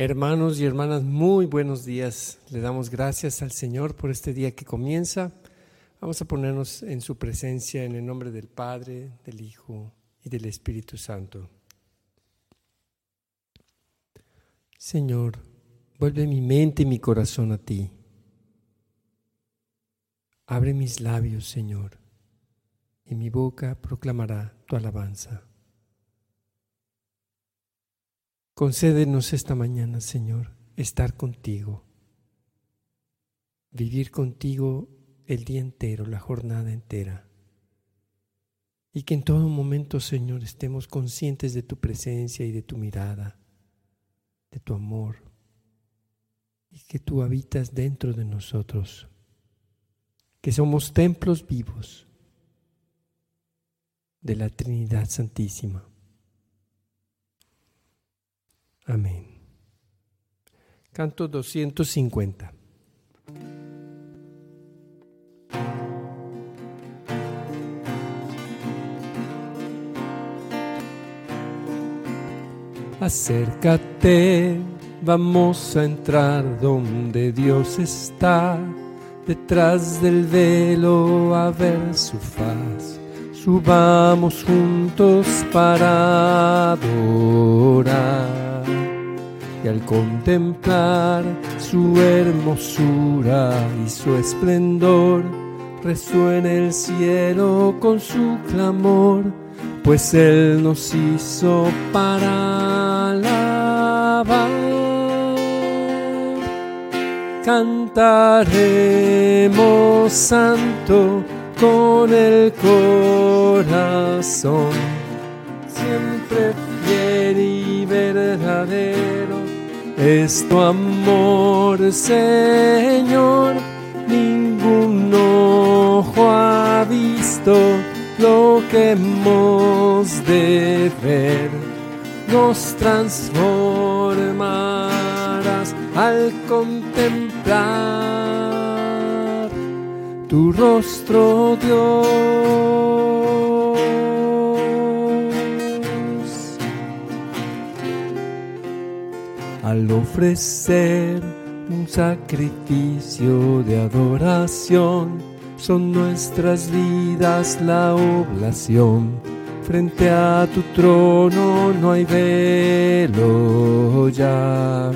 Hermanos y hermanas, muy buenos días. Le damos gracias al Señor por este día que comienza. Vamos a ponernos en su presencia en el nombre del Padre, del Hijo y del Espíritu Santo. Señor, vuelve mi mente y mi corazón a ti. Abre mis labios, Señor, y mi boca proclamará tu alabanza. Concédenos esta mañana, Señor, estar contigo, vivir contigo el día entero, la jornada entera. Y que en todo momento, Señor, estemos conscientes de tu presencia y de tu mirada, de tu amor, y que tú habitas dentro de nosotros, que somos templos vivos de la Trinidad Santísima. Amén. Canto 250. Acércate, vamos a entrar donde Dios está, detrás del velo a ver su faz. Subamos juntos para adorar al contemplar su hermosura y su esplendor, resuena el cielo con su clamor, pues Él nos hizo para alabar. Cantaremos santo con el corazón, siempre fiel y verdadero es tu amor, Señor. Ningún ojo ha visto lo que hemos de ver. Nos transformarás al contemplar tu rostro, Dios. Al ofrecer un sacrificio de adoración. Son nuestras vidas la oblación. Frente a tu trono no hay velo ya.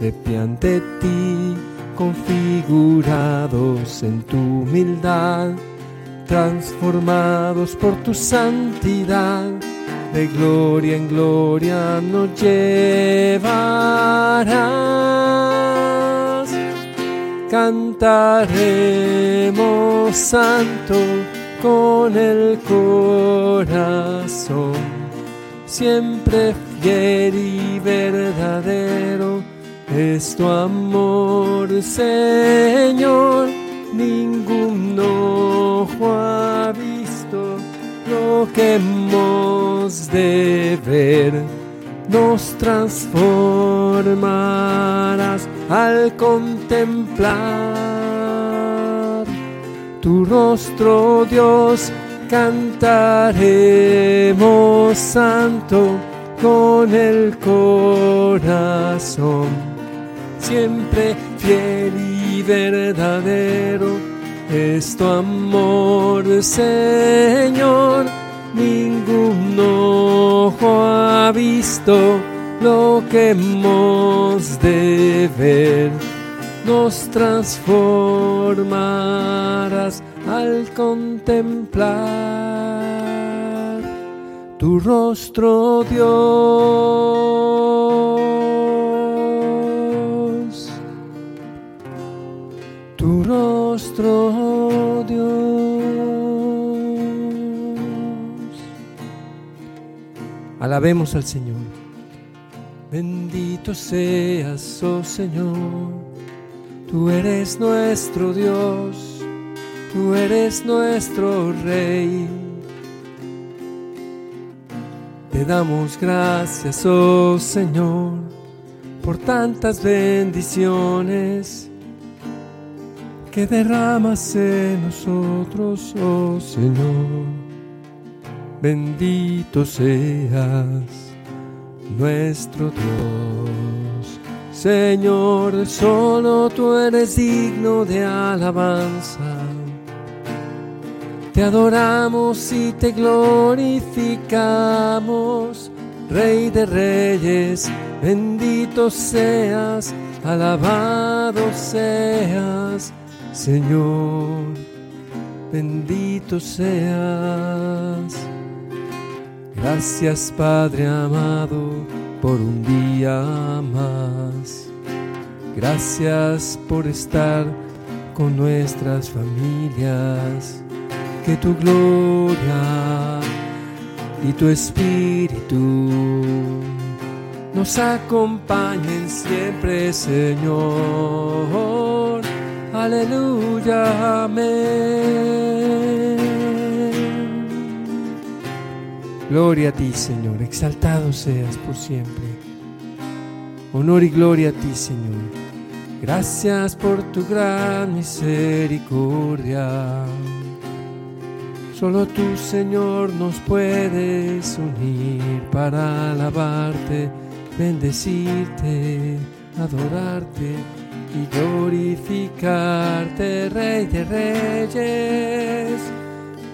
De pie ante ti, configurados en tu humildad, transformados por tu santidad de gloria en gloria nos llevarás. Cantaremos santo con el corazón, siempre fiel y verdadero es tu amor, Señor. Ningún ojo lo que hemos de ver, nos transformarás al contemplar. Tu rostro, Dios. Cantaremos santo con el corazón, siempre fiel y verdadero es tu amor, Señor. Ningún ojo ha visto lo que hemos de ver. Nos transformarás al contemplar tu rostro, Dios. Tu Alabemos al Señor. Bendito seas, oh Señor. Tú eres nuestro Dios. Tú eres nuestro Rey. Te damos gracias, oh Señor, por tantas bendiciones que derramas en nosotros, oh Señor bendito seas, nuestro Dios. Señor, solo tú eres digno de alabanza. Te adoramos y te glorificamos, Rey de Reyes, bendito seas, alabado seas, Señor, bendito seas. Gracias Padre amado por un día más. Gracias por estar con nuestras familias. Que tu gloria y tu espíritu nos acompañen siempre, Señor. Aleluya, amén. Gloria a ti, Señor, exaltado seas por siempre. Honor y gloria a ti, Señor. Gracias por tu gran misericordia. Solo tú, Señor, nos puedes unir para alabarte, bendecirte, adorarte y glorificarte, Rey de Reyes.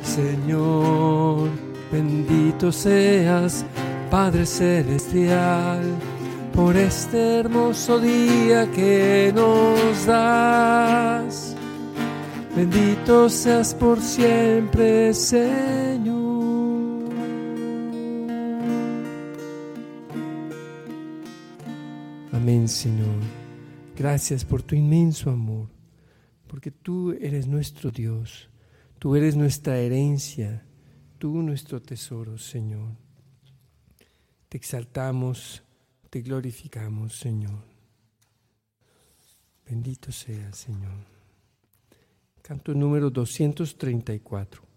Señor, Bendito seas, Padre Celestial, por este hermoso día que nos das. Bendito seas por siempre, Señor. Amén, Señor. Gracias por tu inmenso amor, porque tú eres nuestro Dios, tú eres nuestra herencia tú nuestro tesoro, Señor. Te exaltamos, te glorificamos, Señor. Bendito sea, Señor. Canto número 234.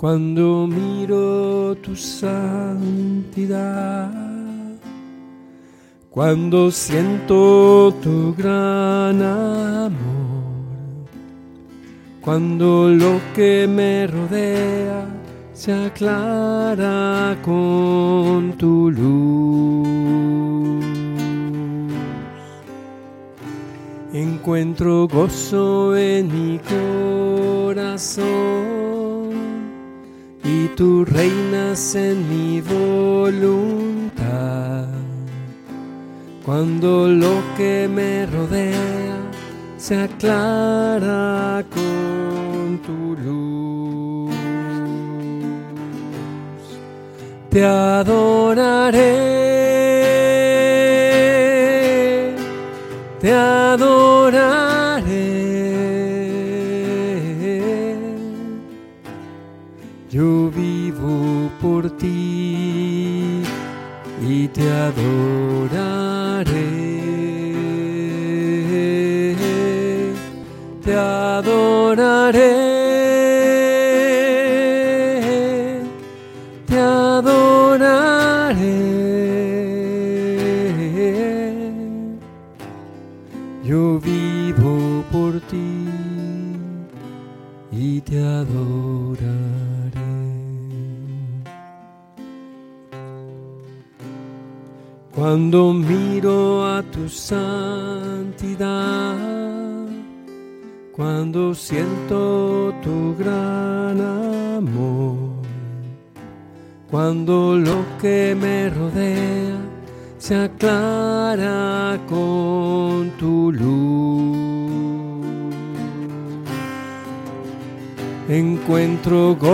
Cuando miro tu santidad, cuando siento tu gran amor, cuando lo que me rodea se aclara con tu luz. Encuentro gozo en mi corazón y tú reinas en mi voluntad. Cuando lo que me rodea se aclara con tu luz, te adoraré, te adoraré te adoraré. Te adoraré.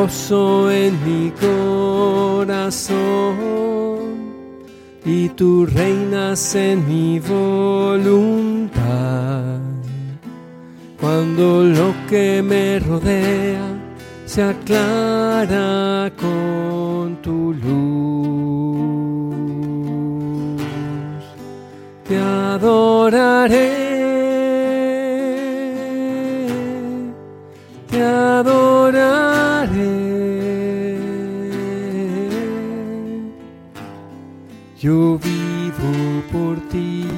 En mi corazón y tú reinas en mi voluntad. Cuando lo que me rodea se aclara con tu luz, te adoraré, te adoraré yo vivo por ti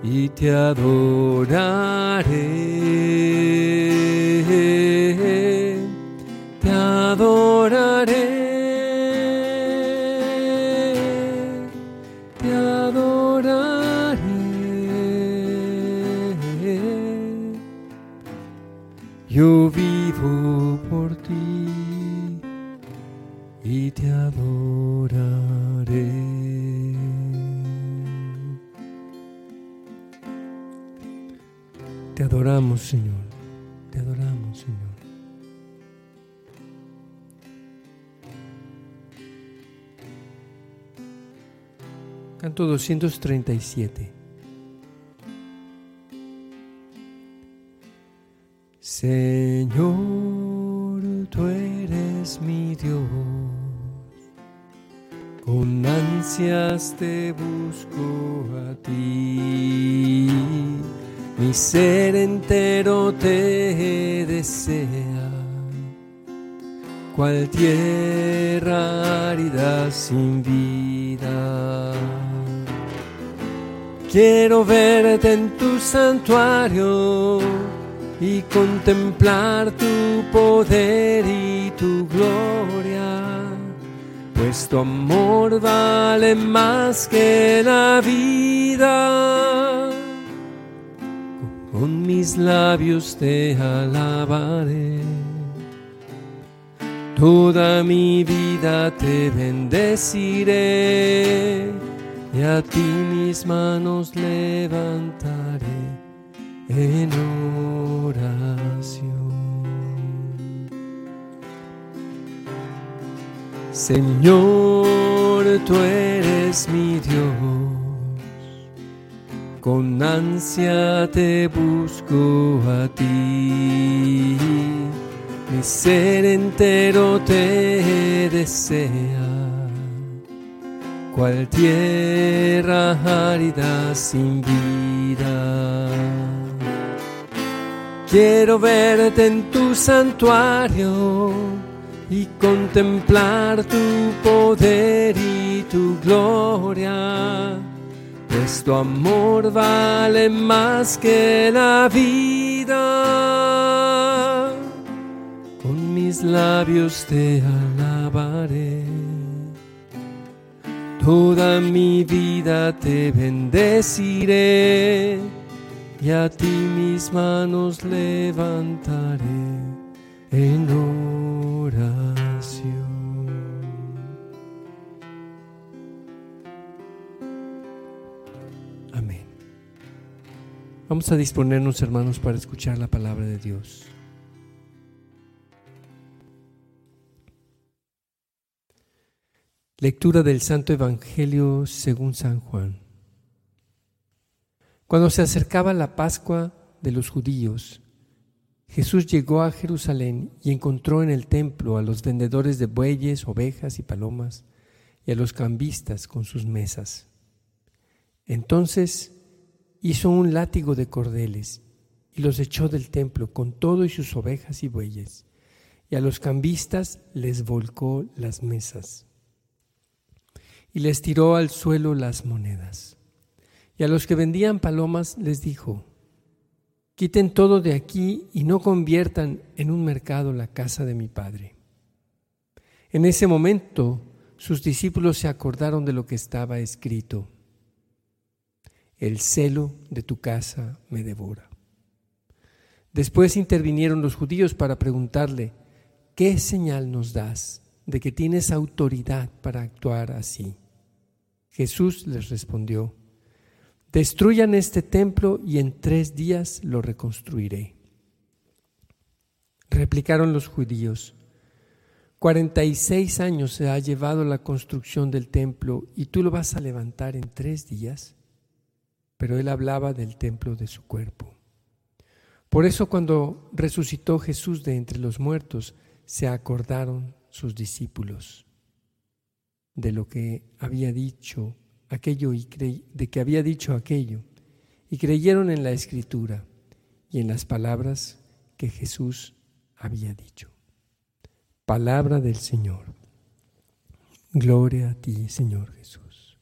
y te adoraré, te adoraré. Te adoraré, yo vivo por ti y te adoraré. Te adoramos, Señor. Te adoramos, Señor. Canto 237. Señor, tú eres mi Dios, con ansias te busco a ti, mi ser entero te desea, cual tierra árida sin vida. Quiero verte en tu santuario y contemplar tu poder y tu gloria, pues tu amor vale más que la vida. Con mis labios te alabaré, toda mi vida te bendeciré y a ti mis manos levantaré en oración. Señor, tú eres mi Dios, con ansia te busco a ti, mi ser entero te desea. Cual tierra árida sin vida. Quiero verte en tu santuario y contemplar tu poder y tu gloria, pues tu amor vale más que la vida. Con mis labios te alabaré. Toda mi vida te bendeciré y a ti mis manos levantaré en oración. Amén. Vamos a disponernos, hermanos, para escuchar la palabra de Dios. Lectura del Santo Evangelio según San Juan. Cuando se acercaba la Pascua de los judíos, Jesús llegó a Jerusalén y encontró en el templo a los vendedores de bueyes, ovejas y palomas y a los cambistas con sus mesas. Entonces hizo un látigo de cordeles y los echó del templo con todo y sus ovejas y bueyes, y a los cambistas les volcó las mesas y les tiró al suelo las monedas. Y a los que vendían palomas les dijo, quiten todo de aquí y no conviertan en un mercado la casa de mi Padre. En ese momento sus discípulos se acordaron de lo que estaba escrito. El celo de tu casa me devora. Después intervinieron los judíos para preguntarle, ¿qué señal nos das de que tienes autoridad para actuar así. Jesús les respondió, destruyan este templo y en tres días lo reconstruiré. Replicaron los judíos, cuarenta y seis años se ha llevado la construcción del templo y tú lo vas a levantar en tres días. Pero él hablaba del templo de su cuerpo. Por eso cuando resucitó Jesús de entre los muertos, se acordaron sus discípulos de lo que había dicho aquello y de que había dicho aquello y creyeron en la escritura y en las palabras que Jesús había dicho. Palabra del Señor. Gloria a ti, Señor Jesús.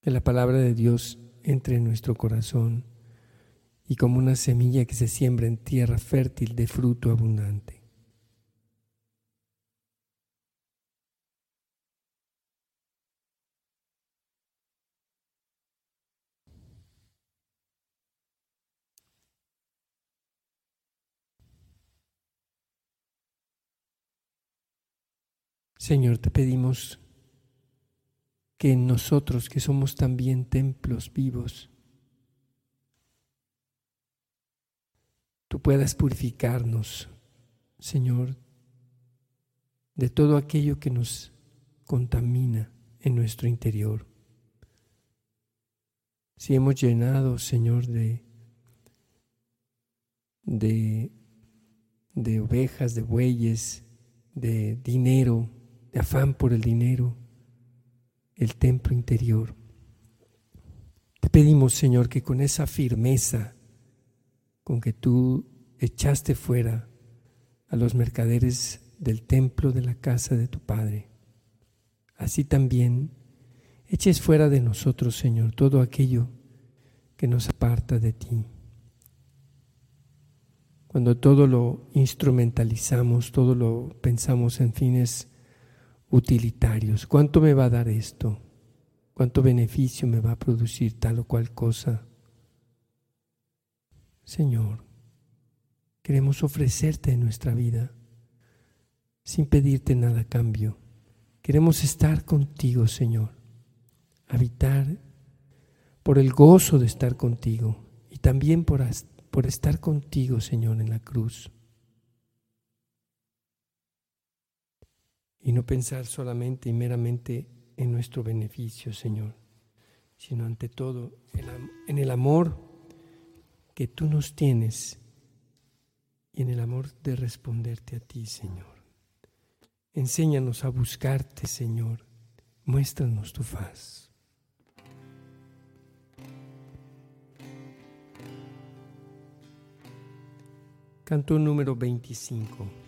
Que la palabra de Dios entre en nuestro corazón y como una semilla que se siembra en tierra fértil de fruto abundante. Señor, te pedimos que en nosotros, que somos también templos vivos, tú puedas purificarnos, Señor, de todo aquello que nos contamina en nuestro interior. Si hemos llenado, Señor, de, de, de ovejas, de bueyes, de dinero, de afán por el dinero, el templo interior. Te pedimos, Señor, que con esa firmeza con que tú echaste fuera a los mercaderes del templo de la casa de tu Padre, así también eches fuera de nosotros, Señor, todo aquello que nos aparta de ti. Cuando todo lo instrumentalizamos, todo lo pensamos en fines utilitarios. ¿Cuánto me va a dar esto? ¿Cuánto beneficio me va a producir tal o cual cosa? Señor, queremos ofrecerte nuestra vida sin pedirte nada a cambio. Queremos estar contigo, Señor, habitar por el gozo de estar contigo y también por, por estar contigo, Señor, en la cruz. Y no pensar solamente y meramente en nuestro beneficio, Señor, sino ante todo en el amor que tú nos tienes y en el amor de responderte a ti, Señor. Enséñanos a buscarte, Señor. Muéstranos tu faz. Canto número 25.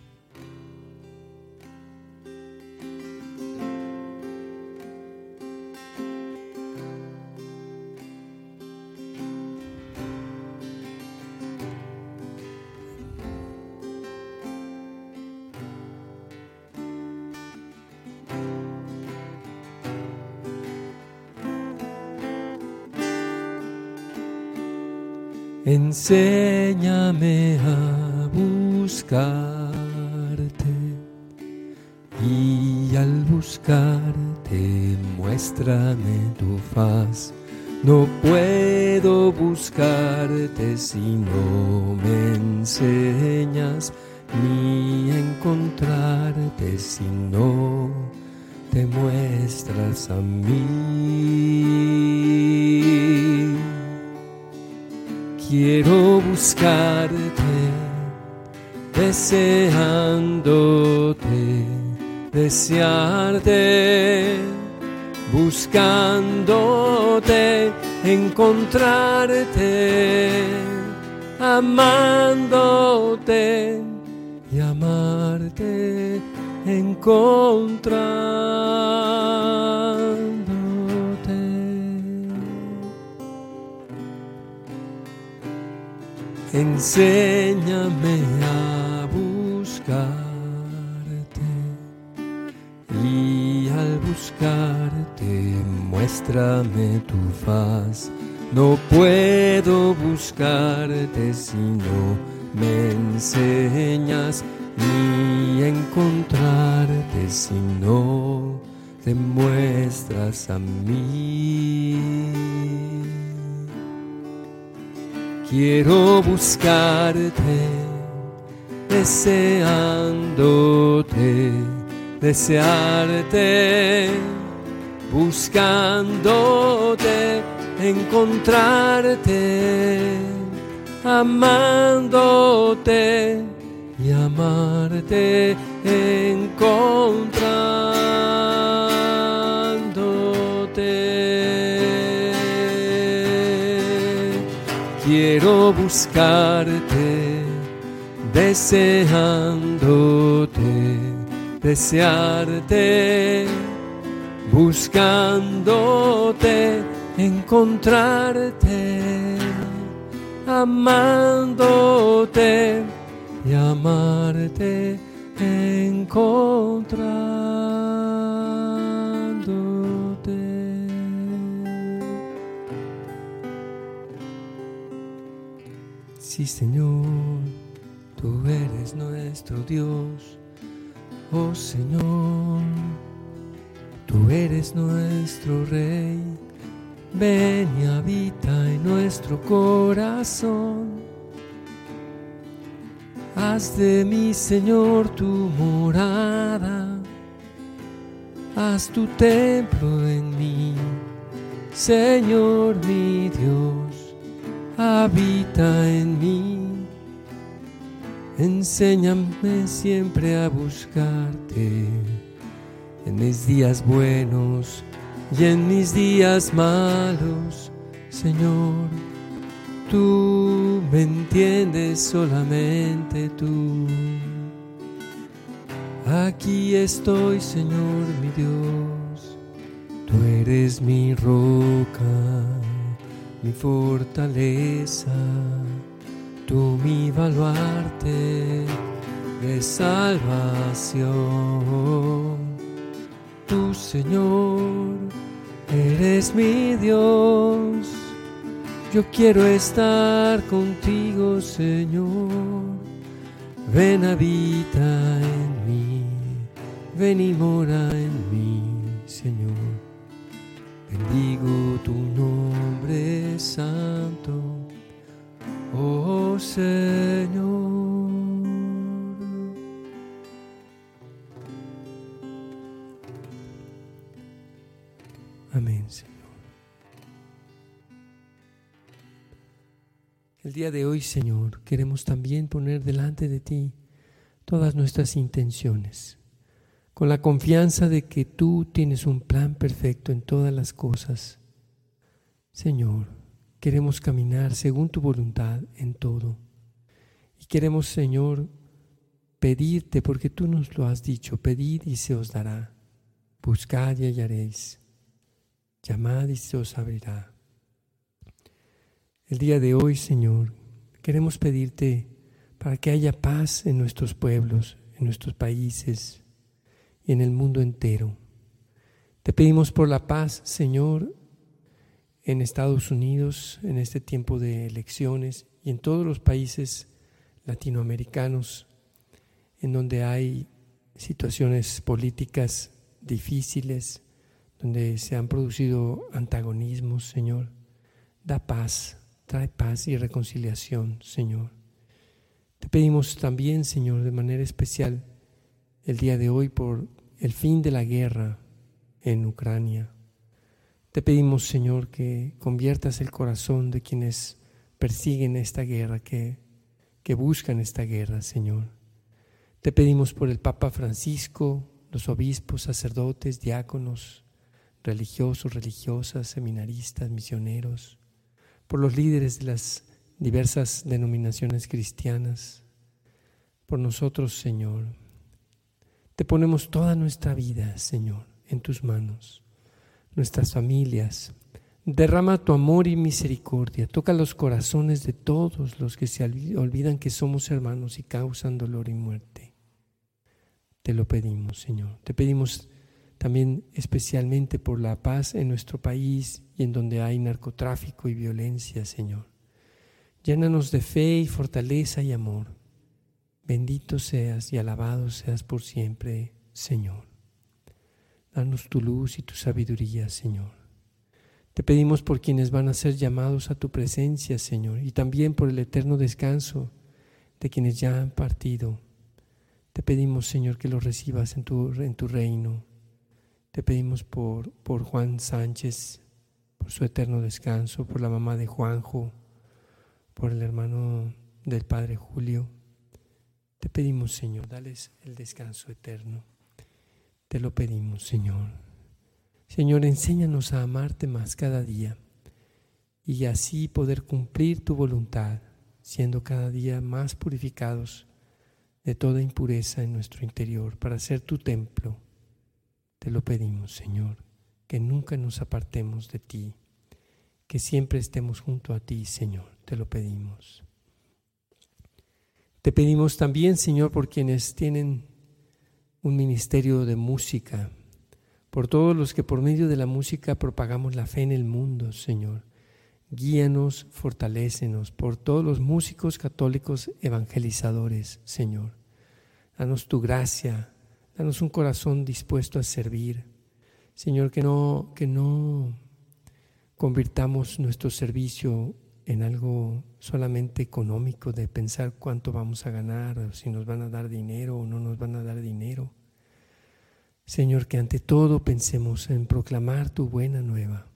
Enséñame a buscarte y al buscarte muéstrame tu faz. No puedo buscarte si no me enseñas, ni encontrarte si no te muestras a mí. Quiero buscarte, deseándote, desearte, buscándote, encontrarte, amándote y amarte, encontrar. Enséñame a buscarte y al buscarte muéstrame tu faz. No puedo buscarte si no me enseñas ni encontrarte si no te muestras a mí. Quiero buscarte, deseándote, desearte, buscándote, encontrarte, amándote y amarte, encontrándote. Quiero buscarte, deseándote, desearte, buscándote, encontrarte, amándote y amarte, encontrándote. Señor, tú eres nuestro Dios. Oh Señor, tú eres nuestro Rey, ven y habita en nuestro corazón. Haz de mi Señor tu morada, haz tu templo en mí, Señor mi Dios, habita en mí Enséñame siempre a buscarte en mis días buenos y en mis días malos, Señor. Tú me entiendes solamente tú. Aquí estoy, Señor mi Dios. Tú eres mi roca, mi fortaleza tú mi baluarte de salvación. Tu Señor, eres mi Dios. Yo quiero estar contigo, Señor. Ven, habita en mí, ven y mora en mí, Señor. Bendigo tu nombre santo oh Señor. Amén, Señor. El día de hoy, Señor, queremos también poner delante de ti todas nuestras intenciones, con la confianza de que tú tienes un plan perfecto en todas las cosas. Señor, Queremos caminar según tu voluntad en todo. Y queremos, Señor, pedirte, porque tú nos lo has dicho, pedid y se os dará. Buscad y hallaréis. Llamad y se os abrirá. El día de hoy, Señor, queremos pedirte para que haya paz en nuestros pueblos, en nuestros países y en el mundo entero. Te pedimos por la paz, Señor, en Estados Unidos en este tiempo de elecciones y en todos los países latinoamericanos en donde hay situaciones políticas difíciles, donde se han producido antagonismos, Señor. Da paz, trae paz y reconciliación, Señor. Te pedimos también, Señor, de manera especial el día de hoy por el fin de la guerra en Ucrania te pedimos, Señor, que conviertas el corazón de quienes persiguen esta guerra, que, que buscan esta guerra, Señor. Te pedimos por el Papa Francisco, los obispos, sacerdotes, diáconos, religiosos, religiosas, seminaristas, misioneros, por los líderes de las diversas denominaciones cristianas, por nosotros, Señor. Te ponemos toda nuestra vida, Señor, en tus manos nuestras familias. Derrama tu amor y misericordia. Toca los corazones de todos los que se olvidan que somos hermanos y causan dolor y muerte. Te lo pedimos, Señor. Te pedimos también especialmente por la paz en nuestro país y en donde hay narcotráfico y violencia, Señor. Llénanos de fe y fortaleza y amor. Bendito seas y alabado seas por siempre, Señor. Danos tu luz y tu sabiduría, Señor. Te pedimos por quienes van a ser llamados a tu presencia, Señor, y también por el eterno descanso de quienes ya han partido. Te pedimos, Señor, que los recibas en tu, en tu reino. Te pedimos por, por Juan Sánchez, por su eterno descanso, por la mamá de Juanjo, por el hermano del Padre Julio. Te pedimos, Señor, dales el descanso eterno. Te lo pedimos, Señor. Señor, enséñanos a amarte más cada día y así poder cumplir tu voluntad, siendo cada día más purificados de toda impureza en nuestro interior para ser tu templo. Te lo pedimos, Señor, que nunca nos apartemos de ti, que siempre estemos junto a ti, Señor, te lo pedimos. Te pedimos también, Señor, por quienes tienen un ministerio de música, por todos los que por medio de la música propagamos la fe en el mundo, Señor. Guíanos, fortalécenos por todos los músicos católicos evangelizadores, Señor. Danos tu gracia, danos un corazón dispuesto a servir. Señor, que no, que no convirtamos nuestro servicio en algo solamente económico, de pensar cuánto vamos a ganar, si nos van a dar dinero o no nos van a dar dinero. Señor, que ante todo pensemos en proclamar tu buena nueva.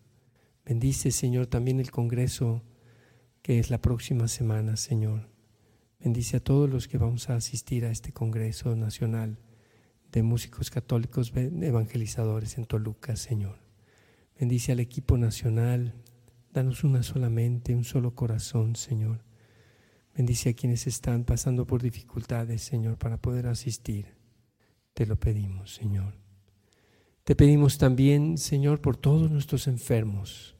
Bendice, Señor, también el Congreso que es la próxima semana, Señor. Bendice a todos los que vamos a asistir a este Congreso Nacional de Músicos Católicos Evangelizadores en Toluca, Señor. Bendice al equipo nacional. Danos una solamente, un solo corazón, Señor. Bendice a quienes están pasando por dificultades, Señor, para poder asistir. Te lo pedimos, Señor. Te pedimos también, Señor, por todos nuestros enfermos,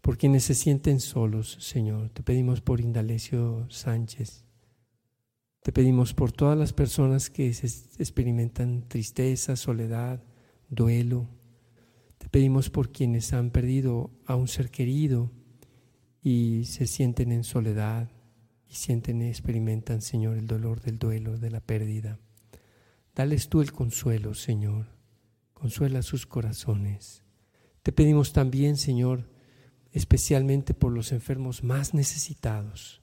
por quienes se sienten solos, Señor. Te pedimos por Indalecio Sánchez. Te pedimos por todas las personas que experimentan tristeza, soledad, duelo. Pedimos por quienes han perdido a un ser querido y se sienten en soledad y sienten y experimentan, Señor, el dolor del duelo, de la pérdida. Dales tú el consuelo, Señor consuela sus corazones. Te pedimos también, Señor, especialmente por los enfermos más necesitados,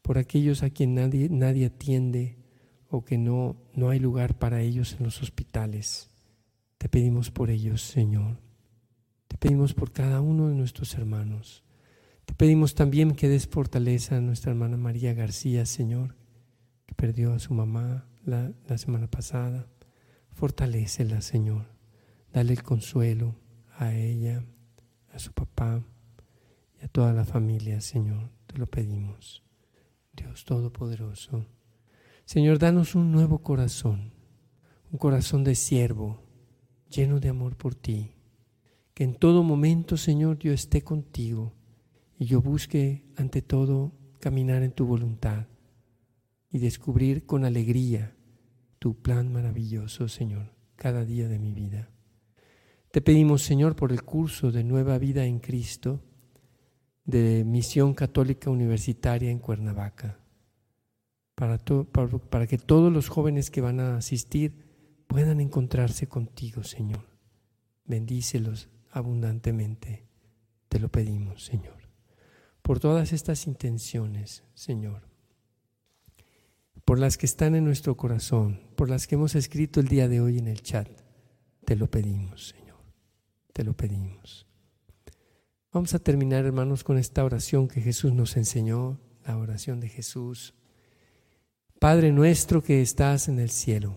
por aquellos a quien nadie, nadie atiende o que no, no hay lugar para ellos en los hospitales. Te pedimos por ellos, Señor. Te pedimos por cada uno de nuestros hermanos. Te pedimos también que des fortaleza a nuestra hermana María García, Señor, que perdió a su mamá la, semana pasada. Fortalécela, Señor. Dale el consuelo a ella, a su papá y a toda la familia, Señor. Te lo pedimos. Dios Todopoderoso. Señor, danos un nuevo corazón, un corazón de siervo, lleno de amor por ti. Que en todo momento, Señor, yo esté contigo y yo busque ante todo caminar en tu voluntad y descubrir con alegría tu plan maravilloso, Señor, cada día de mi vida. Te pedimos, Señor, por el curso de Nueva Vida en Cristo de Misión Católica Universitaria en Cuernavaca, para, para, que todos los jóvenes que van a asistir puedan encontrarse contigo, Señor. Bendícelos abundantemente, te lo pedimos, Señor. Por todas estas intenciones, Señor, por las que están en nuestro corazón, por las que hemos escrito el día de hoy en el chat, te lo pedimos, Señor te lo pedimos. Vamos a terminar, hermanos, con esta oración que Jesús nos enseñó, la oración de Jesús. Padre nuestro que estás en el cielo,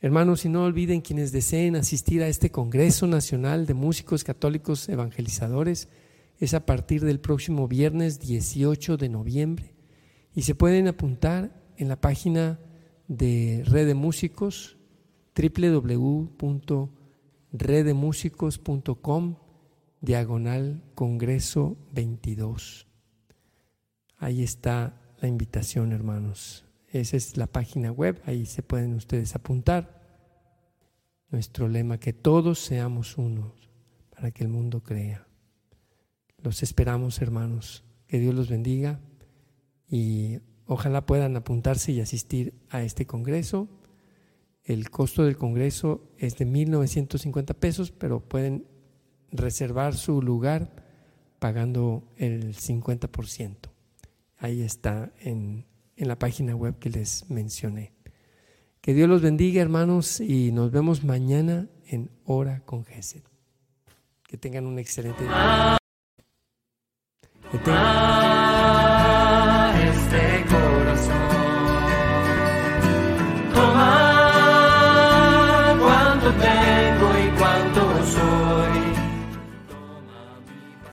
Hermanos, y no olviden quienes deseen asistir a este Congreso Nacional de Músicos Católicos Evangelizadores, es a partir del próximo viernes 18 de noviembre y se pueden apuntar en la página de Red de Músicos www.redemusicos.com diagonal Congreso 22. Ahí está la invitación, hermanos. Esa es la página web, ahí se pueden ustedes apuntar. Nuestro lema, que todos seamos unos para que el mundo crea. Los esperamos, hermanos. Que Dios los bendiga y ojalá puedan apuntarse y asistir a este congreso. El costo del congreso es de 1.950 pesos, pero pueden reservar su lugar pagando el 50%. Ahí está en, en la página web que les mencioné. Que Dios los bendiga, hermanos, y nos vemos mañana en Hora con Gesed. Que tengan un excelente día. Que tengan...